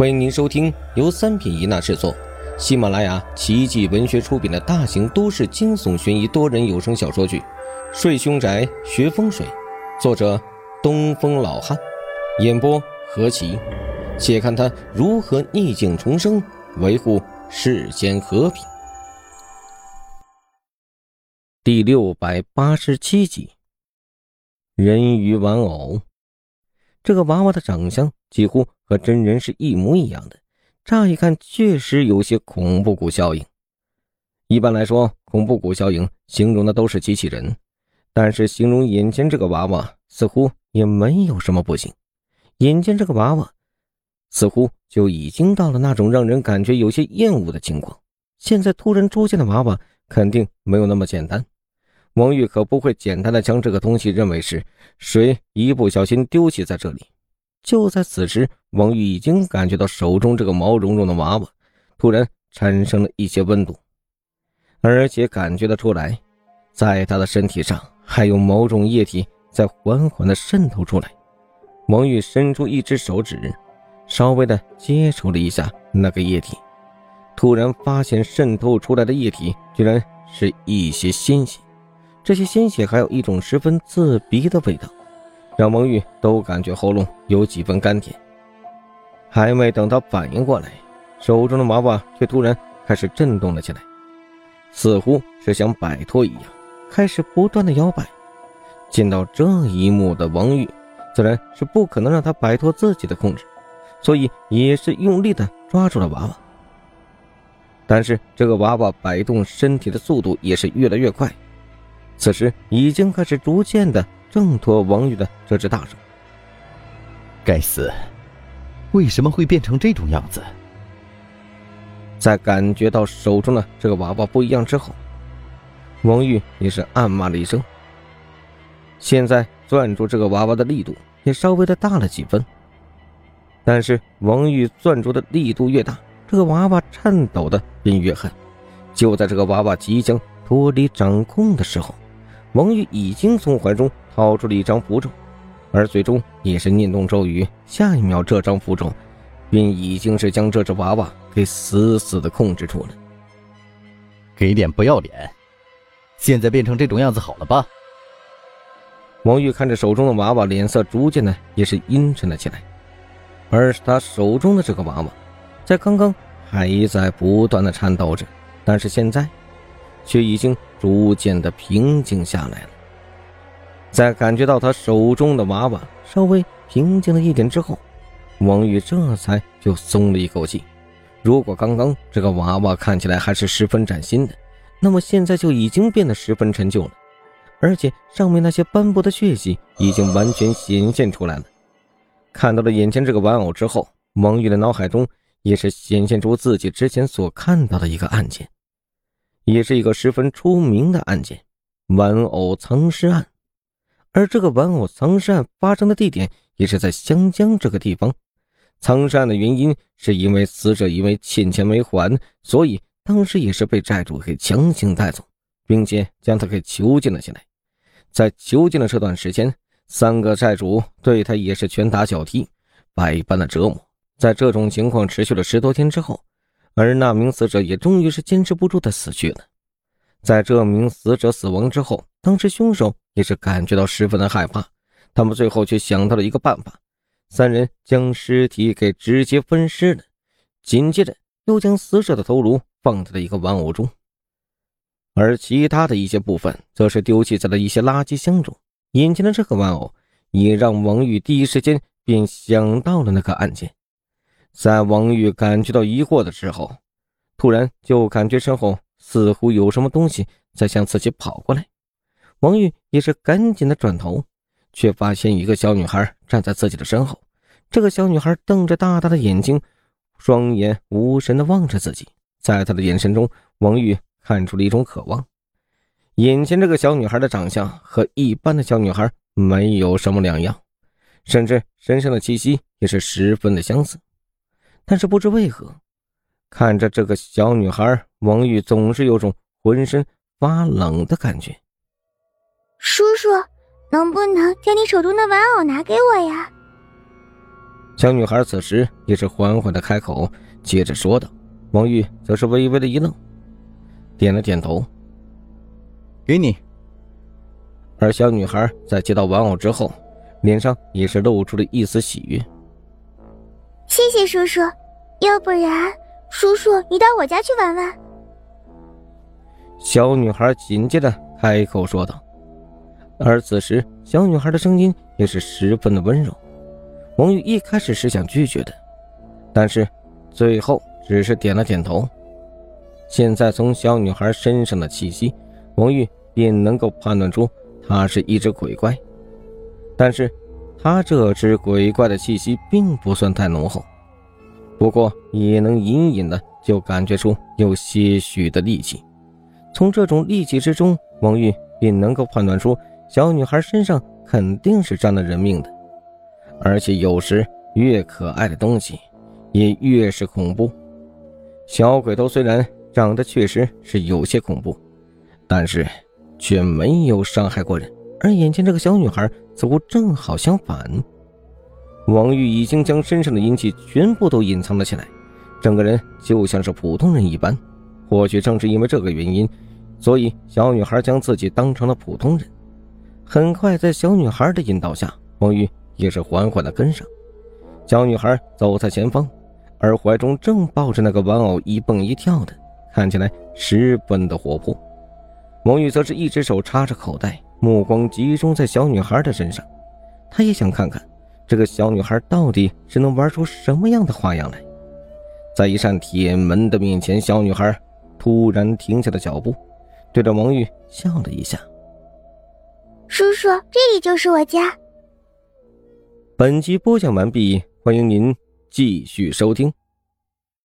欢迎您收听由三品一纳制作、喜马拉雅奇迹文学出品的大型都市惊悚悬疑多人有声小说剧《睡凶宅学风水》，作者东风老汉，演播何奇。且看他如何逆境重生，维护世间和平。第六百八十七集，人鱼玩偶。这个娃娃的长相几乎和真人是一模一样的，乍一看确实有些恐怖谷效应。一般来说，恐怖谷效应形容的都是机器人，但是形容眼前这个娃娃似乎也没有什么不行。眼前这个娃娃似乎就已经到了那种让人感觉有些厌恶的情况。现在突然出现的娃娃肯定没有那么简单。王玉可不会简单的将这个东西认为是谁一不小心丢弃在这里。就在此时，王玉已经感觉到手中这个毛茸茸的娃娃突然产生了一些温度，而且感觉得出来，在他的身体上还有某种液体在缓缓的渗透出来。王玉伸出一只手指，稍微的接触了一下那个液体，突然发现渗透出来的液体居然是一些鲜血。这些鲜血还有一种十分刺鼻的味道，让王玉都感觉喉咙有几分甘甜。还没等他反应过来，手中的娃娃却突然开始震动了起来，似乎是想摆脱一样，开始不断的摇摆。见到这一幕的王玉，自然是不可能让他摆脱自己的控制，所以也是用力的抓住了娃娃。但是这个娃娃摆动身体的速度也是越来越快。此时已经开始逐渐的挣脱王玉的这只大手。该死，为什么会变成这种样子？在感觉到手中的这个娃娃不一样之后，王玉也是暗骂了一声。现在攥住这个娃娃的力度也稍微的大了几分。但是王玉攥住的力度越大，这个娃娃颤抖的便越狠。就在这个娃娃即将脱离掌控的时候，王玉已经从怀中掏出了一张符咒，而最终也是念动咒语，下一秒这张符咒便已经是将这只娃娃给死死的控制住了。给脸不要脸！现在变成这种样子好了吧？王玉看着手中的娃娃，脸色逐渐的也是阴沉了起来，而他手中的这个娃娃，在刚刚还在不断的颤抖着，但是现在。却已经逐渐的平静下来了。在感觉到他手中的娃娃稍微平静了一点之后，王玉这才就松了一口气。如果刚刚这个娃娃看起来还是十分崭新的，那么现在就已经变得十分陈旧了，而且上面那些斑驳的血迹已经完全显现出来了。看到了眼前这个玩偶之后，王玉的脑海中也是显现出自己之前所看到的一个案件。也是一个十分出名的案件——玩偶藏尸案。而这个玩偶藏尸案发生的地点也是在湘江这个地方。藏尸案的原因是因为死者因为欠钱没还，所以当时也是被债主给强行带走，并且将他给囚禁了起来。在囚禁的这段时间，三个债主对他也是拳打脚踢，百般的折磨。在这种情况持续了十多天之后。而那名死者也终于是坚持不住的死去了。在这名死者死亡之后，当时凶手也是感觉到十分的害怕。他们最后却想到了一个办法：三人将尸体给直接分尸了，紧接着又将死者的头颅放在了一个玩偶中，而其他的一些部分则是丢弃在了一些垃圾箱中。眼前的这个玩偶也让王玉第一时间便想到了那个案件。在王玉感觉到疑惑的时候，突然就感觉身后似乎有什么东西在向自己跑过来。王玉也是赶紧的转头，却发现一个小女孩站在自己的身后。这个小女孩瞪着大大的眼睛，双眼无神的望着自己。在她的眼神中，王玉看出了一种渴望。眼前这个小女孩的长相和一般的小女孩没有什么两样，甚至身上的气息也是十分的相似。但是不知为何，看着这个小女孩，王玉总是有种浑身发冷的感觉。叔叔，能不能将你手中的玩偶拿给我呀？小女孩此时也是缓缓的开口，接着说道。王玉则是微微的一愣，点了点头。给你。而小女孩在接到玩偶之后，脸上也是露出了一丝喜悦。谢谢叔叔，要不然叔叔你到我家去玩玩。小女孩紧接着开口说道。而此时，小女孩的声音也是十分的温柔。王玉一开始是想拒绝的，但是最后只是点了点头。现在从小女孩身上的气息，王玉便能够判断出她是一只鬼怪。但是，她这只鬼怪的气息并不算太浓厚，不过也能隐隐的就感觉出有些许的戾气。从这种戾气之中，王玉便能够判断出。小女孩身上肯定是沾了人命的，而且有时越可爱的东西，也越是恐怖。小鬼头虽然长得确实是有些恐怖，但是却没有伤害过人。而眼前这个小女孩似乎正好相反。王玉已经将身上的阴气全部都隐藏了起来，整个人就像是普通人一般。或许正是因为这个原因，所以小女孩将自己当成了普通人。很快，在小女孩的引导下，王玉也是缓缓的跟上。小女孩走在前方，而怀中正抱着那个玩偶一蹦一跳的，看起来十分的活泼。王玉则是一只手插着口袋，目光集中在小女孩的身上，他也想看看这个小女孩到底是能玩出什么样的花样来。在一扇铁门的面前，小女孩突然停下了脚步，对着王玉笑了一下。叔叔，这里就是我家。本集播讲完毕，欢迎您继续收听。